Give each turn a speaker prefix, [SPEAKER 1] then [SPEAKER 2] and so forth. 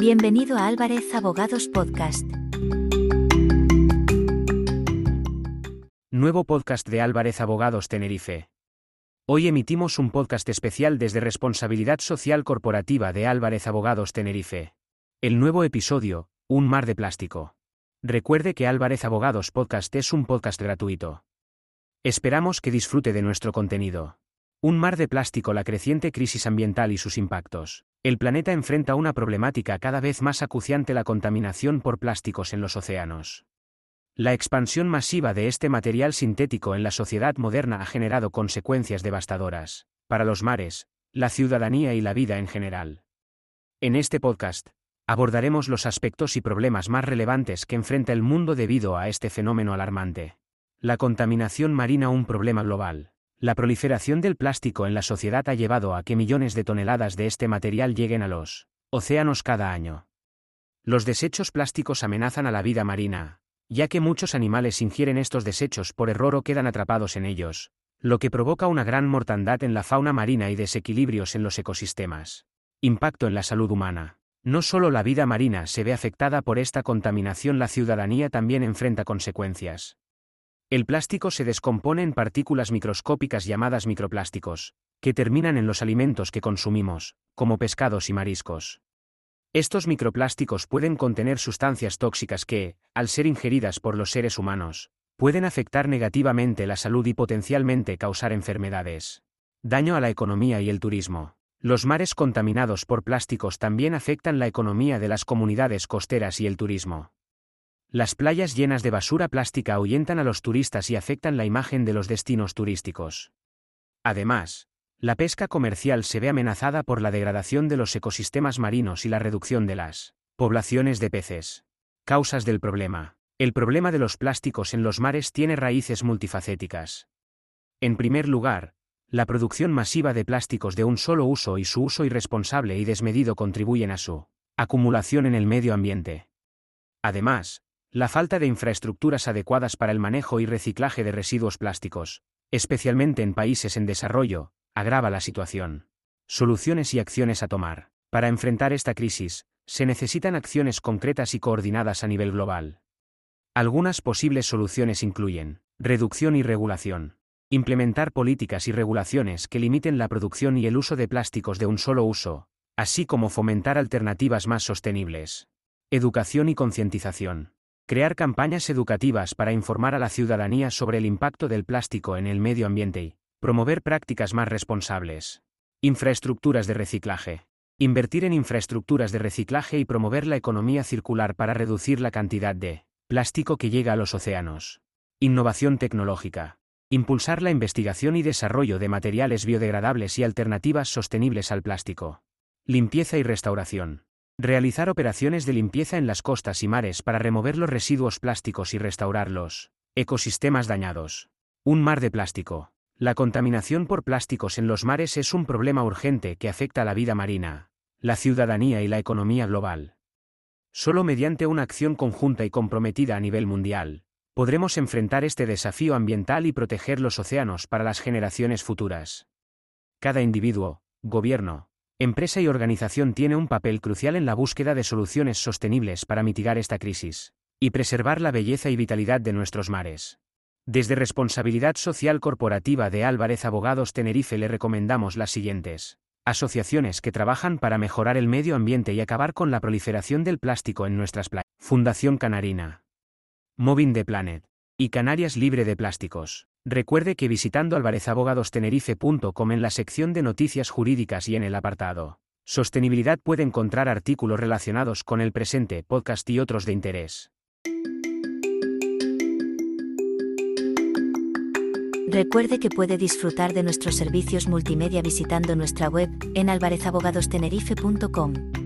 [SPEAKER 1] Bienvenido a Álvarez Abogados Podcast.
[SPEAKER 2] Nuevo podcast de Álvarez Abogados Tenerife. Hoy emitimos un podcast especial desde Responsabilidad Social Corporativa de Álvarez Abogados Tenerife. El nuevo episodio, Un mar de plástico. Recuerde que Álvarez Abogados Podcast es un podcast gratuito. Esperamos que disfrute de nuestro contenido. Un mar de plástico, la creciente crisis ambiental y sus impactos. El planeta enfrenta una problemática cada vez más acuciante, la contaminación por plásticos en los océanos. La expansión masiva de este material sintético en la sociedad moderna ha generado consecuencias devastadoras, para los mares, la ciudadanía y la vida en general. En este podcast, abordaremos los aspectos y problemas más relevantes que enfrenta el mundo debido a este fenómeno alarmante. La contaminación marina un problema global. La proliferación del plástico en la sociedad ha llevado a que millones de toneladas de este material lleguen a los océanos cada año. Los desechos plásticos amenazan a la vida marina, ya que muchos animales ingieren estos desechos por error o quedan atrapados en ellos, lo que provoca una gran mortandad en la fauna marina y desequilibrios en los ecosistemas. Impacto en la salud humana. No solo la vida marina se ve afectada por esta contaminación, la ciudadanía también enfrenta consecuencias. El plástico se descompone en partículas microscópicas llamadas microplásticos, que terminan en los alimentos que consumimos, como pescados y mariscos. Estos microplásticos pueden contener sustancias tóxicas que, al ser ingeridas por los seres humanos, pueden afectar negativamente la salud y potencialmente causar enfermedades. Daño a la economía y el turismo. Los mares contaminados por plásticos también afectan la economía de las comunidades costeras y el turismo. Las playas llenas de basura plástica ahuyentan a los turistas y afectan la imagen de los destinos turísticos. Además, la pesca comercial se ve amenazada por la degradación de los ecosistemas marinos y la reducción de las poblaciones de peces. Causas del problema. El problema de los plásticos en los mares tiene raíces multifacéticas. En primer lugar, la producción masiva de plásticos de un solo uso y su uso irresponsable y desmedido contribuyen a su acumulación en el medio ambiente. Además, la falta de infraestructuras adecuadas para el manejo y reciclaje de residuos plásticos, especialmente en países en desarrollo, agrava la situación. Soluciones y acciones a tomar. Para enfrentar esta crisis, se necesitan acciones concretas y coordinadas a nivel global. Algunas posibles soluciones incluyen reducción y regulación, Implementar políticas y regulaciones que limiten la producción y el uso de plásticos de un solo uso, así como fomentar alternativas más sostenibles. Educación y concientización. Crear campañas educativas para informar a la ciudadanía sobre el impacto del plástico en el medio ambiente y promover prácticas más responsables. Infraestructuras de reciclaje. Invertir en infraestructuras de reciclaje y promover la economía circular para reducir la cantidad de plástico que llega a los océanos. Innovación tecnológica. Impulsar la investigación y desarrollo de materiales biodegradables y alternativas sostenibles al plástico. Limpieza y restauración. Realizar operaciones de limpieza en las costas y mares para remover los residuos plásticos y restaurarlos. Ecosistemas dañados. Un mar de plástico. La contaminación por plásticos en los mares es un problema urgente que afecta a la vida marina, la ciudadanía y la economía global. Solo mediante una acción conjunta y comprometida a nivel mundial, podremos enfrentar este desafío ambiental y proteger los océanos para las generaciones futuras. Cada individuo, gobierno, empresa y organización tiene un papel crucial en la búsqueda de soluciones sostenibles para mitigar esta crisis y preservar la belleza y vitalidad de nuestros mares. Desde Responsabilidad Social Corporativa de Álvarez Abogados Tenerife le recomendamos las siguientes asociaciones que trabajan para mejorar el medio ambiente y acabar con la proliferación del plástico en nuestras playas. Fundación Canarina. Moving the Planet. Y Canarias libre de plásticos. Recuerde que visitando alvarezabogadostenerife.com en la sección de noticias jurídicas y en el apartado Sostenibilidad puede encontrar artículos relacionados con el presente podcast y otros de interés.
[SPEAKER 1] Recuerde que puede disfrutar de nuestros servicios multimedia visitando nuestra web en alvarezabogadostenerife.com.